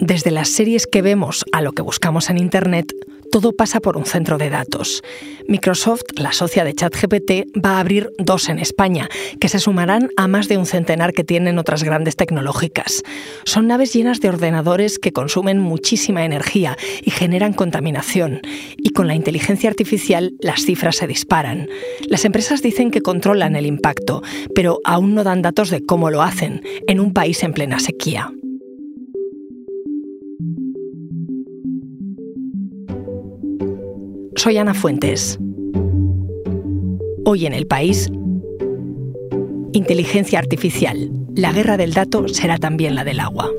Desde las series que vemos a lo que buscamos en Internet, todo pasa por un centro de datos. Microsoft, la socia de ChatGPT, va a abrir dos en España, que se sumarán a más de un centenar que tienen otras grandes tecnológicas. Son naves llenas de ordenadores que consumen muchísima energía y generan contaminación. Y con la inteligencia artificial las cifras se disparan. Las empresas dicen que controlan el impacto, pero aún no dan datos de cómo lo hacen, en un país en plena sequía. Soy Ana Fuentes. Hoy en el país, inteligencia artificial. La guerra del dato será también la del agua.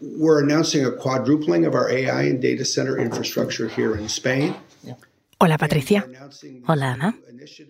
We're announcing a quadrupling of our AI and data center infrastructure here in Spain. Hola Patricia. Hola Ana.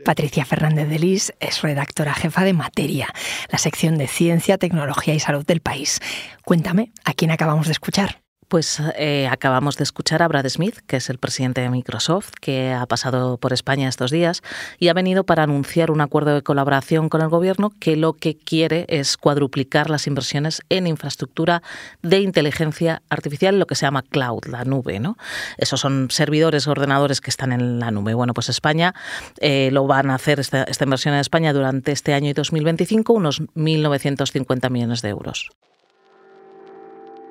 Patricia Fernández de Lis es redactora jefa de Materia, la sección de Ciencia, Tecnología y Salud del país. Cuéntame, ¿a quién acabamos de escuchar? Pues eh, acabamos de escuchar a Brad Smith, que es el presidente de Microsoft, que ha pasado por España estos días y ha venido para anunciar un acuerdo de colaboración con el gobierno que lo que quiere es cuadruplicar las inversiones en infraestructura de inteligencia artificial, lo que se llama cloud, la nube. ¿no? Esos son servidores, ordenadores que están en la nube. Bueno, pues España eh, lo van a hacer, esta, esta inversión en España durante este año y 2025, unos 1.950 millones de euros.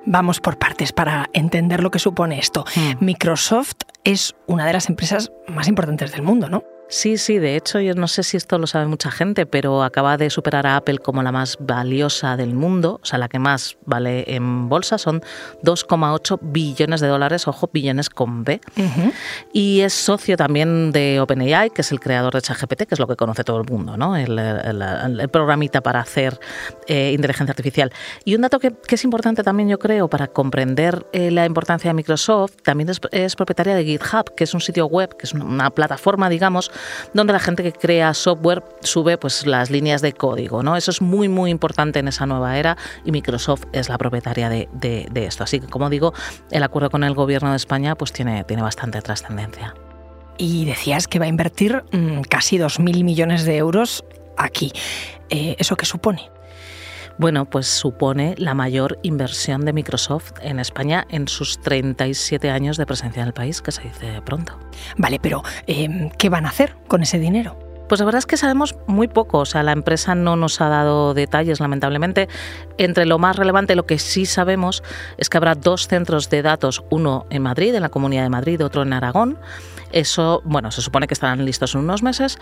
Vamos por partes para entender lo que supone esto. Hmm. Microsoft es una de las empresas más importantes del mundo, ¿no? Sí, sí, de hecho, yo no sé si esto lo sabe mucha gente, pero acaba de superar a Apple como la más valiosa del mundo, o sea, la que más vale en bolsa, son 2,8 billones de dólares, ojo, billones con B. Y es socio también de OpenAI, que es el creador de ChatGPT, que es lo que conoce todo el mundo, ¿no? El, el- el programita para hacer eh, inteligencia artificial. Y un dato que, que es importante también, yo creo, para comprender eh, la importancia de Microsoft, también es, es propietaria de GitHub, que es un sitio web, que es una plataforma, digamos, donde la gente que crea software sube pues, las líneas de código. ¿no? Eso es muy, muy importante en esa nueva era y Microsoft es la propietaria de, de- esto. Así que, como digo, el acuerdo con el gobierno de España pues, tiene, tiene bastante trascendencia. Y decías que va a invertir mm, casi 2.000 millones de euros aquí. Eh, ¿Eso qué supone? Bueno, pues supone la mayor inversión de Microsoft en España en sus 37 años de presencia en el país, que se dice pronto. Vale, pero eh, ¿qué van a hacer con ese dinero? Pues la verdad es que sabemos muy poco, o sea, la empresa no nos ha dado detalles, lamentablemente. Entre lo más relevante, lo que sí sabemos es que habrá dos centros de datos, uno en Madrid, en la Comunidad de Madrid, otro en Aragón. Eso, bueno, se supone que estarán listos en unos meses.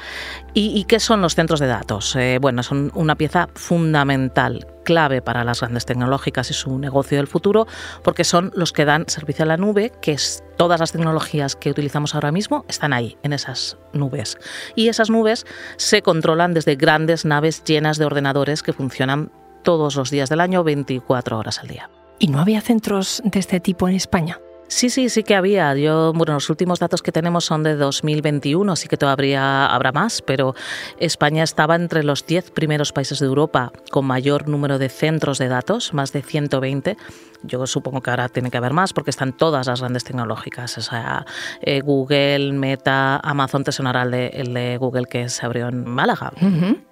¿Y, qué son los centros de datos? Eh, bueno, son una pieza fundamental, clave para las grandes tecnológicas y su negocio del futuro, porque son los que dan servicio a la nube, que es todas las tecnologías que utilizamos ahora mismo están ahí, en esas nubes. Y esas nubes se controlan desde grandes naves llenas de ordenadores que funcionan todos los días del año, 24 horas al día. ¿Y no había centros de este tipo en España? Sí, sí, sí que había. Yo, bueno, los últimos datos que tenemos son de 2021, sí que todavía habrá más, pero España estaba entre los 10 primeros países de Europa con mayor número de centros de datos, más de 120. Yo supongo que ahora tiene que haber más porque están todas las grandes tecnológicas, o sea, eh, Google, Meta, Amazon, te sonará el de, el de Google que se abrió en Málaga.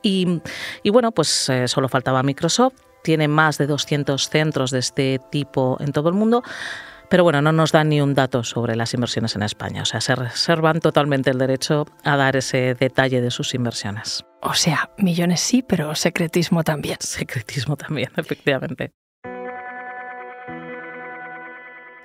Y, y bueno, pues eh, solo faltaba Microsoft, tiene más de 200 centros de este tipo en todo el mundo. Pero bueno, no nos dan ni un dato sobre las inversiones en España. O sea, se reservan totalmente el derecho a dar ese detalle de sus inversiones. O sea, millones sí, pero secretismo también. Secretismo también, efectivamente.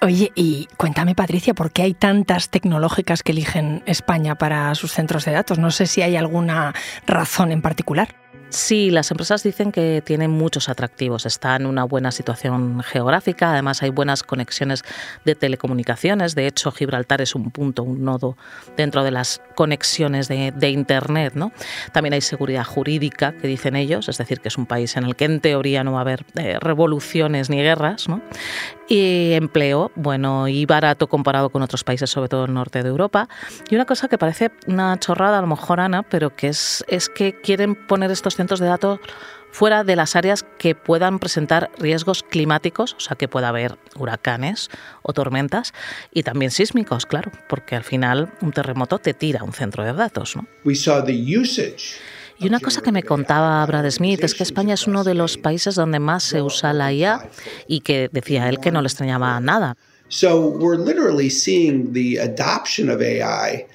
Oye, y cuéntame, Patricia, ¿por qué hay tantas tecnológicas que eligen España para sus centros de datos? No sé si hay alguna razón en particular. Sí, las empresas dicen que tienen muchos atractivos. Está en una buena situación geográfica, además hay buenas conexiones de telecomunicaciones. De hecho, Gibraltar es un punto, un nodo dentro de las conexiones de, Internet. ¿no? También hay seguridad jurídica, que dicen ellos, es decir, que es un país en el que en teoría no va a haber eh, revoluciones ni guerras. ¿no? Y empleo, bueno, y barato comparado con otros países, sobre todo el norte de Europa. Y una cosa que parece una chorrada, a lo mejor, Ana, pero que es, es que quieren poner estos centros de datos fuera de las áreas que puedan presentar riesgos climáticos, o sea, que pueda haber huracanes o tormentas, y también sísmicos, claro, porque al final un terremoto te tira un centro de datos. ¿no? Y una cosa que me contaba Brad Smith es que España es uno de los países donde más se usa la IA y que decía él que no le extrañaba nada. So we're literally seeing the adoption of AI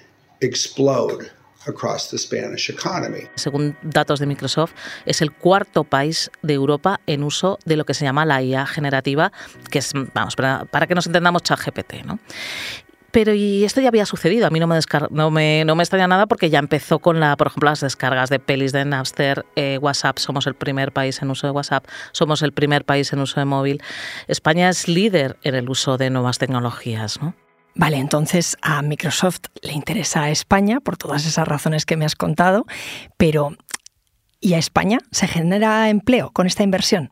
explode. Across the Spanish economy. Según datos de Microsoft, es el cuarto país de Europa en uso de lo que se llama la IA generativa, que es, vamos, para, para que nos entendamos, ChatGPT, ¿no? Pero y esto ya había sucedido, a mí no me, no me, no me extraña nada porque ya empezó con, la, por ejemplo, las descargas de pelis de Napster, eh, WhatsApp, somos el primer país en uso de WhatsApp, somos el primer país en uso de móvil. España es líder en el uso de nuevas tecnologías, ¿no? Vale, entonces a Microsoft le interesa a España por todas esas razones que me has contado, pero ¿y a España se genera empleo con esta inversión?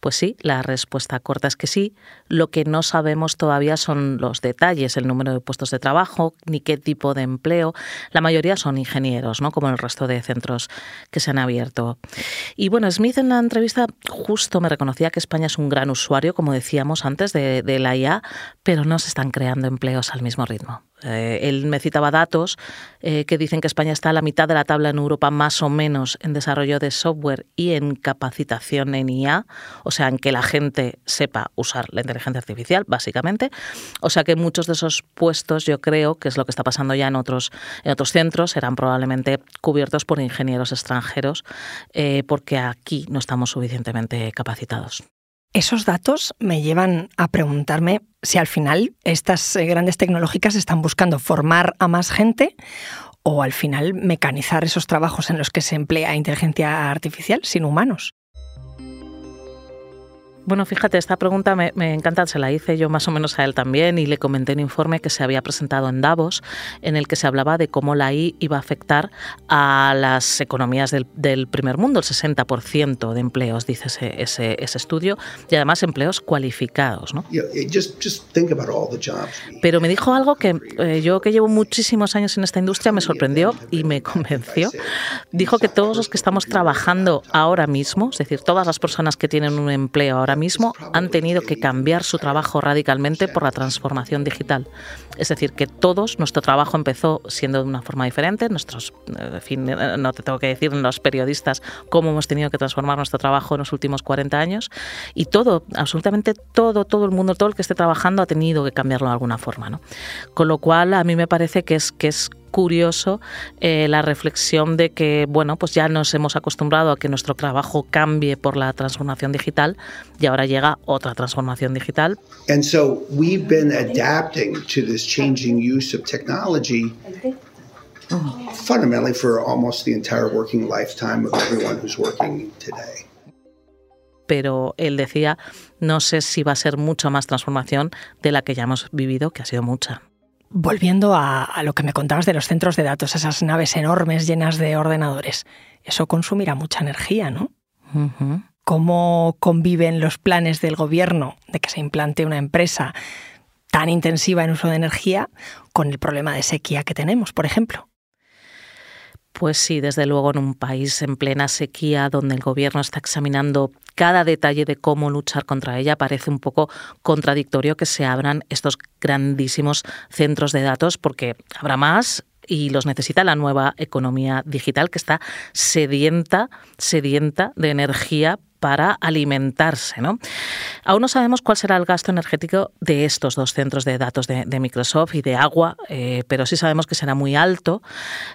Pues sí, la respuesta corta es que sí. Lo que no sabemos todavía son los detalles, el número de puestos de trabajo, ni qué tipo de empleo. La mayoría son ingenieros, ¿no? Como el resto de centros que se han abierto. Y bueno, Smith en la entrevista justo me reconocía que España es un gran usuario, como decíamos antes, de, de la IA, pero no se están creando empleos al mismo ritmo. Eh, él me citaba datos eh, que dicen que España está a la mitad de la tabla en Europa más o menos en desarrollo de software y en capacitación en IA, o sea, en que la gente sepa usar la inteligencia artificial, básicamente. O sea que muchos de esos puestos, yo creo, que es lo que está pasando ya en otros, en otros centros, serán probablemente cubiertos por ingenieros extranjeros, eh, porque aquí no estamos suficientemente capacitados. Esos datos me llevan a preguntarme si al final estas eh, grandes tecnológicas están buscando formar a más gente o al final mecanizar esos trabajos en los que se emplea inteligencia artificial sin humanos. Bueno, fíjate, esta pregunta me, encanta, se la hice yo más o menos a él también y le comenté un informe que se había presentado en Davos en el que se hablaba de cómo la I iba a afectar a las economías del, primer mundo, el 60% de empleos, dice ese, ese, estudio, y además empleos cualificados. ¿no? Pero me dijo algo que eh, yo que llevo muchísimos años en esta industria me sorprendió y me convenció. Dijo que todos los que estamos trabajando ahora mismo, es decir, todas las personas que tienen un empleo ahora mismo han tenido que cambiar su trabajo radicalmente por la transformación digital. Es decir, que todos, nuestro trabajo empezó siendo de una forma diferente, nuestros, en fin, no te tengo que decir los periodistas cómo hemos tenido que transformar nuestro trabajo en los últimos 40 años y todo, absolutamente todo, todo el mundo, todo el que esté trabajando ha tenido que cambiarlo de alguna forma. ¿no? Con lo cual, a mí me parece que es, que es curioso eh, la reflexión de que, bueno, pues ya nos hemos acostumbrado a que nuestro trabajo cambie por la transformación digital y ahora llega otra transformación digital. And so we've been adapting to this changing use of technology fundamentally for almost the entire working lifetime of everyone who's working today pero él decía, no sé si va a ser mucha más transformación de la que ya hemos vivido, que ha sido mucha. Volviendo a, lo que me contabas de los centros de datos, esas naves enormes llenas de ordenadores, eso consumirá mucha energía, ¿no? ¿Cómo conviven los planes del gobierno de que se implante una empresa tan intensiva en uso de energía con el problema de sequía que tenemos, por ejemplo? Pues sí, desde luego en un país en plena sequía donde el gobierno está examinando cada detalle de cómo luchar contra ella, parece un poco contradictorio que se abran estos grandísimos centros de datos porque habrá más y los necesita la nueva economía digital que está sedienta, sedienta de energía para alimentarse. ¿no? Aún no sabemos cuál será el gasto energético de estos dos centros de datos de, Microsoft y de agua, eh, pero sí sabemos que será muy alto.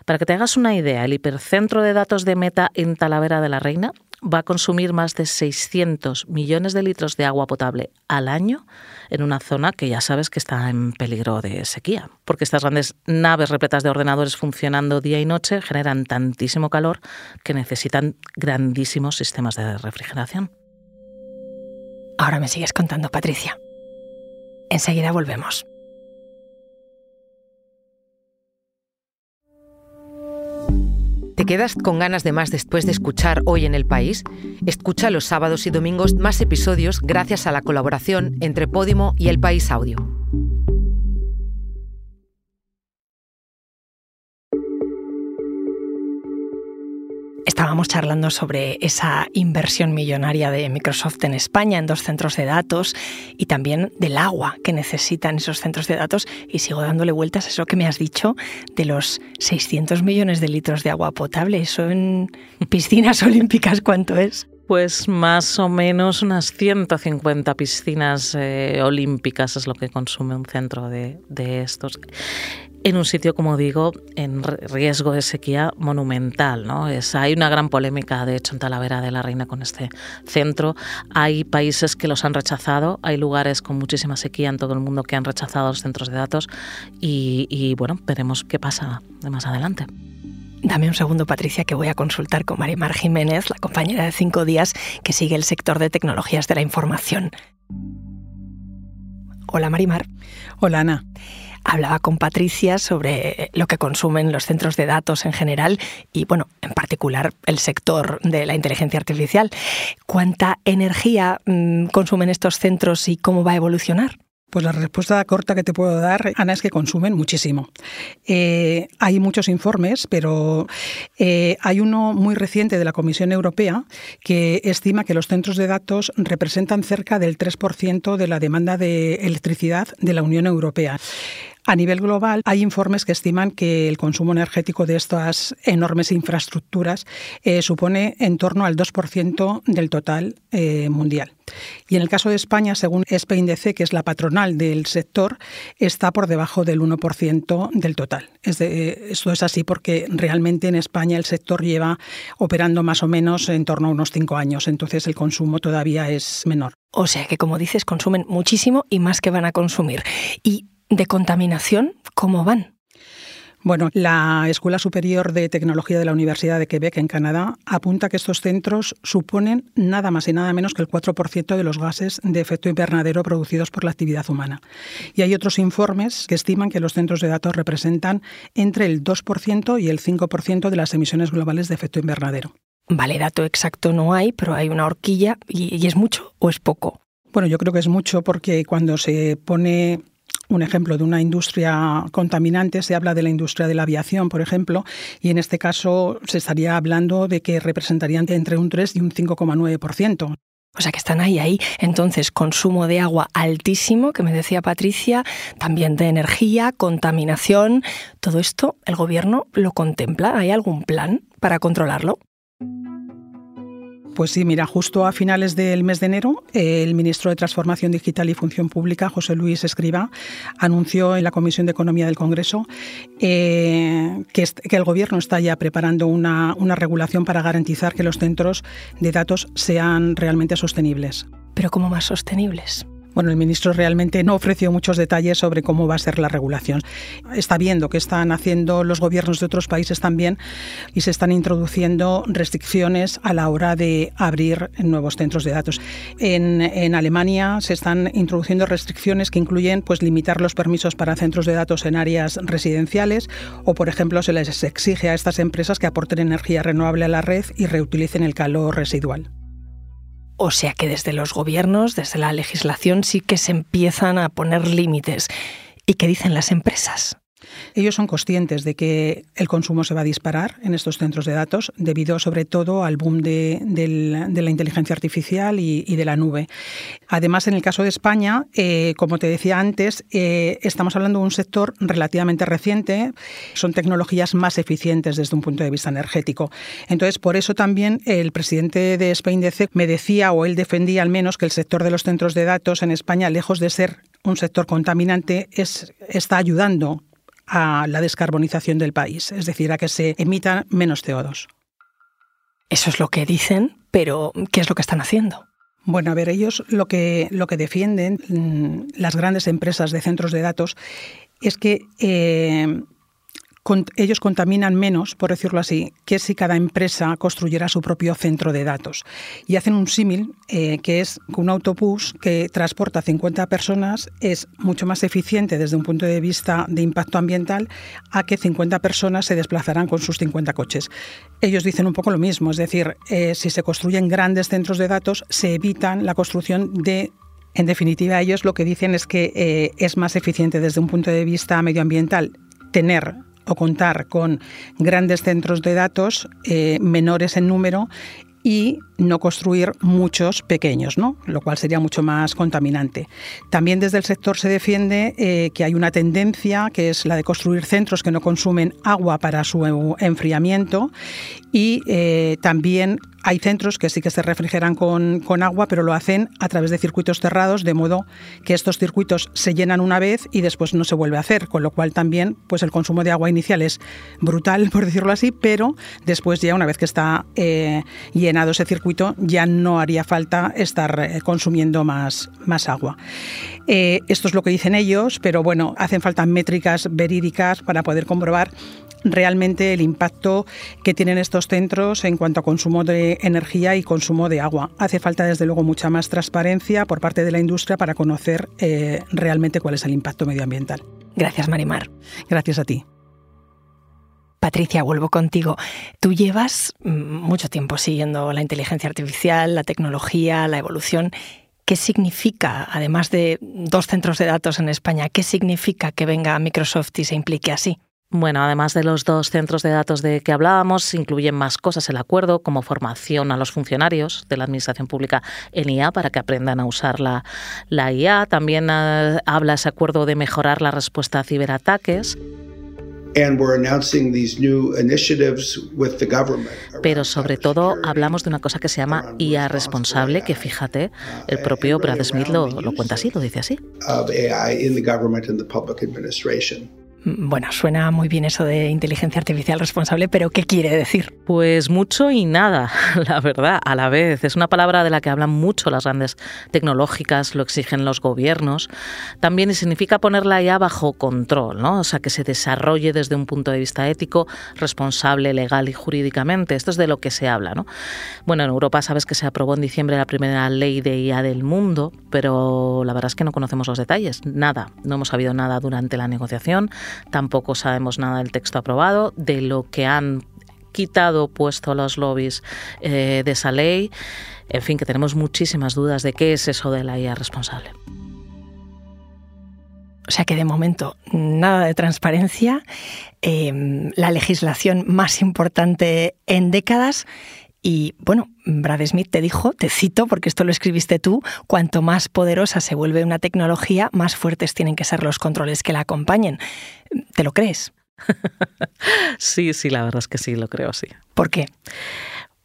Para que te hagas una idea, el hipercentro de datos de Meta en Talavera de la Reina va a consumir más de 600 millones de litros de agua potable al año en una zona que ya sabes que está en peligro de sequía, porque estas grandes naves repletas de ordenadores funcionando día y noche generan tantísimo calor que necesitan grandísimos sistemas de refrigeración. Ahora me sigues contando, Patricia. Enseguida volvemos. Quedas con ganas de más después de escuchar Hoy en el País? Escucha los sábados y domingos más episodios gracias a la colaboración entre Podimo y El País Audio. Estábamos charlando sobre esa inversión millonaria de Microsoft en España en dos centros de datos y también del agua que necesitan esos centros de datos y sigo dándole vueltas a eso que me has dicho de los 600 millones de litros de agua potable. Eso en piscinas olímpicas, ¿cuánto es? Pues más o menos unas 150 piscinas eh, olímpicas es lo que consume un centro de, estos en un sitio, como digo, en riesgo de sequía monumental. ¿no? Es, hay una gran polémica, de hecho, en Talavera de la Reina con este centro. Hay países que los han rechazado, hay lugares con muchísima sequía en todo el mundo que han rechazado los centros de datos y, y bueno, veremos qué pasa de más adelante. Dame un segundo, Patricia, que voy a consultar con Marimar Jiménez, la compañera de cinco días que sigue el sector de tecnologías de la información. Hola, Marimar. Hola, Ana. Hablaba con Patricia sobre lo que consumen los centros de datos en general y, bueno, en particular el sector de la inteligencia artificial. ¿Cuánta energía mm, consumen estos centros y cómo va a evolucionar? Pues la respuesta corta que te puedo dar, Ana, es que consumen muchísimo. Eh, hay muchos informes, pero eh, hay uno muy reciente de la Comisión Europea que estima que los centros de datos representan cerca del 3% de la demanda de electricidad de la Unión Europea. A nivel global, hay informes que estiman que el consumo energético de estas enormes infraestructuras eh, supone en torno al 2% del total eh, mundial. Y en el caso de España, según SPINDC, que es la patronal del sector, está por debajo del 1% del total. esto es así porque realmente en España el sector lleva operando más o menos en torno a unos cinco años, entonces el consumo todavía es menor. O sea que, como dices, consumen muchísimo y más que van a consumir. Y de contaminación, ¿cómo van? Bueno, la Escuela Superior de Tecnología de la Universidad de Quebec, en Canadá, apunta que estos centros suponen nada más y nada menos que el 4% de los gases de efecto invernadero producidos por la actividad humana. Y hay otros informes que estiman que los centros de datos representan entre el 2% y el 5% de las emisiones globales de efecto invernadero. Vale, dato exacto no hay, pero hay una horquilla y, y es mucho o es poco. Bueno, yo creo que es mucho porque cuando se pone un ejemplo de una industria contaminante, se habla de la industria de la aviación, por ejemplo, y en este caso se estaría hablando de que representarían entre un 3 y un 5,9%. O sea que están ahí, ahí. Entonces, consumo de agua altísimo, que me decía Patricia, también de energía, contaminación. Todo esto, ¿el gobierno lo contempla? ¿Hay algún plan para controlarlo? Pues sí, mira, justo a finales del mes de enero, el ministro de Transformación Digital y Función Pública, José Luis Escriba, anunció en la Comisión de Economía del Congreso eh, que, el Gobierno está ya preparando una, una regulación para garantizar que los centros de datos sean realmente sostenibles. ¿Pero cómo más sostenibles? Bueno, el ministro realmente no ofreció muchos detalles sobre cómo va a ser la regulación. Está viendo que están haciendo los gobiernos de otros países también y se están introduciendo restricciones a la hora de abrir nuevos centros de datos. En, Alemania se están introduciendo restricciones que incluyen pues, limitar los permisos para centros de datos en áreas residenciales o, por ejemplo, se les exige a estas empresas que aporten energía renovable a la red y reutilicen el calor residual. O sea que desde los gobiernos, desde la legislación, sí que se empiezan a poner límites. ¿Y qué dicen las empresas? Ellos son conscientes de que el consumo se va a disparar en estos centros de datos debido sobre todo al boom de, la inteligencia artificial y, de la nube. Además, en el caso de España, eh, como te decía antes, eh, estamos hablando de un sector relativamente reciente, son tecnologías más eficientes desde un punto de vista energético. Entonces, por eso también el presidente de SpainDC me decía, o él defendía al menos, que el sector de los centros de datos en España, lejos de ser un sector contaminante, es, está ayudando a la descarbonización del país, es decir, a que se emitan menos CO2. Eso es lo que dicen, pero ¿qué es lo que están haciendo? Bueno, a ver, ellos lo que, lo que defienden, mm, las grandes empresas de centros de datos, es que eh, ellos contaminan menos, por decirlo así, que si cada empresa construyera su propio centro de datos. Y hacen un símil, eh, que es que un autobús que transporta 50 personas es mucho más eficiente desde un punto de vista de impacto ambiental a que 50 personas se desplazarán con sus 50 coches. Ellos dicen un poco lo mismo, es decir, eh, si se construyen grandes centros de datos, se evitan la construcción de en definitiva, ellos lo que dicen es que eh, es más eficiente desde un punto de vista medioambiental tener o contar con grandes centros de datos eh, menores en número y no construir muchos pequeños, ¿no? lo cual sería mucho más contaminante. También desde el sector se defiende eh, que hay una tendencia que es la de construir centros que no consumen agua para su enfriamiento y eh, también hay centros que sí que se refrigeran con, agua, pero lo hacen a través de circuitos cerrados, de modo que estos circuitos se llenan una vez y después no se vuelve a hacer, con lo cual también pues el consumo de agua inicial es brutal, por decirlo así, pero después ya una vez que está eh, llenado ese circuito ya no haría falta estar eh, consumiendo más, más agua. Eh, esto es lo que dicen ellos, pero bueno, hacen falta métricas verídicas para poder comprobar realmente el impacto que tienen estos centros en cuanto a consumo de energía y consumo de agua. Hace falta, desde luego, mucha más transparencia por parte de la industria para conocer eh, realmente cuál es el impacto medioambiental. Gracias, Marimar. Gracias a ti. Patricia, vuelvo contigo. Tú llevas mm, mucho tiempo siguiendo la inteligencia artificial, la tecnología, la evolución. ¿Qué significa, además de dos centros de datos en España, qué significa que venga Microsoft y se implique así? Bueno, además de los dos centros de datos de que hablábamos, incluyen más cosas el acuerdo, como formación a los funcionarios de la Administración Pública en IA para que aprendan a usar la, IA. También eh, habla ese acuerdo de mejorar la respuesta a ciberataques. Pero sobre todo hablamos de una cosa que se llama IA responsable, que fíjate, el propio Brad Smith lo, lo cuenta así, lo dice así. Bueno, suena muy bien eso de inteligencia artificial responsable, pero ¿qué quiere decir? Pues mucho y nada, la verdad, a la vez. Es una palabra de la que hablan mucho las grandes tecnológicas, lo exigen los gobiernos. También significa ponerla ya bajo control, ¿no? O sea, que se desarrolle desde un punto de vista ético, responsable, legal y jurídicamente. Esto es de lo que se habla, ¿no? Bueno, en Europa sabes que se aprobó en diciembre la primera ley de IA del mundo, pero la verdad es que no conocemos los detalles, nada. No hemos sabido nada durante la negociación. Tampoco sabemos nada del texto aprobado, de lo que han quitado puesto los lobbies eh, de esa ley. En fin, que tenemos muchísimas dudas de qué es eso de la IA responsable. O sea que de momento nada de transparencia, em, la legislación más importante en décadas y bueno, Brad Smith te dijo, te cito porque esto lo escribiste tú, cuanto más poderosa se vuelve una tecnología, más fuertes tienen que ser los controles que la acompañen. ¿Te lo crees? sí, sí, la verdad es que sí, lo creo, sí. ¿Por qué?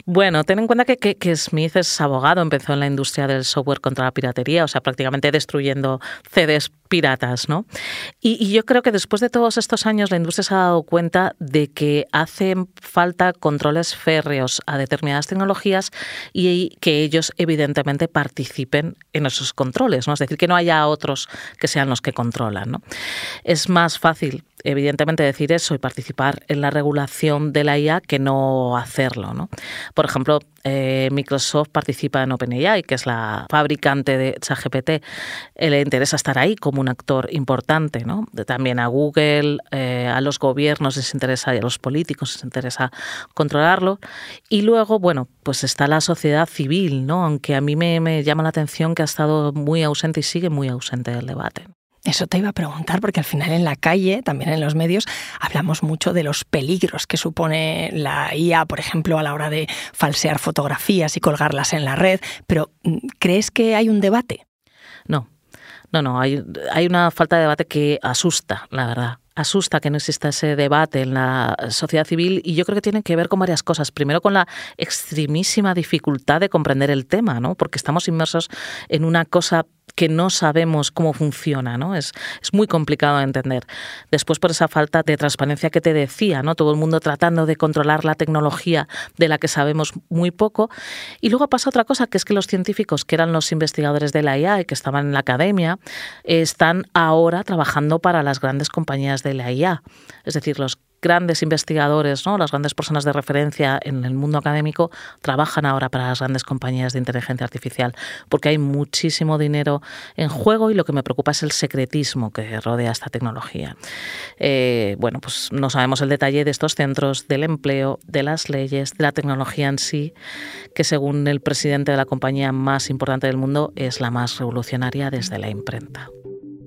Bueno, ten en cuenta que, Smith es abogado, empezó en la industria del software contra la piratería, o sea, prácticamente destruyendo CDs piratas, ¿no? Y, yo creo que después de todos estos años la industria se ha dado cuenta de que hacen falta controles férreos a determinadas tecnologías y que ellos evidentemente participen en esos controles, ¿no? Es decir, que no haya otros que sean los que controlan, ¿no? Es más fácil evidentemente decir eso y participar en la regulación de la IA que no hacerlo. ¿no? Por ejemplo, eh, Microsoft participa en OpenAI, que es la fabricante de ChatGPT. Eh, le interesa estar ahí como un actor importante. ¿no? También a Google, eh, a los gobiernos les interesa y a los políticos les interesa controlarlo. Y luego, bueno, pues está la sociedad civil, ¿no? aunque a mí me, me llama la atención que ha estado muy ausente y sigue muy ausente del debate. Eso te iba a preguntar, porque al final en la calle, también en los medios, hablamos mucho de los peligros que supone la IA, por ejemplo, a la hora de falsear fotografías y colgarlas en la red, pero mm, ¿crees que hay un debate? No, no, no, hay, hay una falta de debate que asusta, la verdad asusta que no exista ese debate en la sociedad civil y yo creo que tiene que ver con varias cosas. Primero con la extremísima dificultad de comprender el tema, ¿no? Porque estamos inmersos en una cosa que no sabemos cómo funciona, ¿no? Es, es muy complicado de entender. Después por esa falta de transparencia que te decía, ¿no? Todo el mundo tratando de controlar la tecnología de la que sabemos muy poco. Y luego pasa otra cosa, que es que los científicos, que eran los investigadores de la IA y que estaban en la academia, están ahora trabajando para las grandes compañías de la IA. Es decir, los grandes investigadores, ¿no? las grandes personas de referencia en el mundo académico, trabajan ahora para las grandes compañías de inteligencia artificial, porque hay muchísimo dinero en juego y lo que me preocupa es el secretismo que rodea esta tecnología. Eh, bueno, pues no sabemos el detalle de estos centros, del empleo, de las leyes, de la tecnología en sí, que según el presidente de la compañía más importante del mundo es la más revolucionaria desde la imprenta.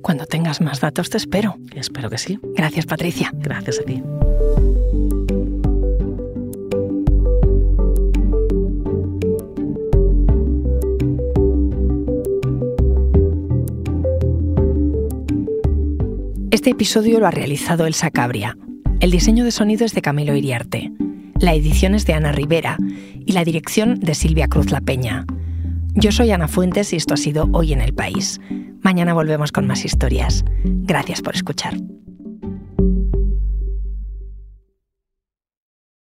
Cuando tengas más datos te espero. Espero que sí. Gracias Patricia. Gracias a ti. Este episodio lo ha realizado Elsa Cabria. El diseño de sonido es de Camilo Iriarte. La edición es de Ana Rivera y la dirección de Silvia Cruz La Peña. Yo soy Ana Fuentes y esto ha sido Hoy en el País. Mañana volvemos con más historias. Gracias por escuchar.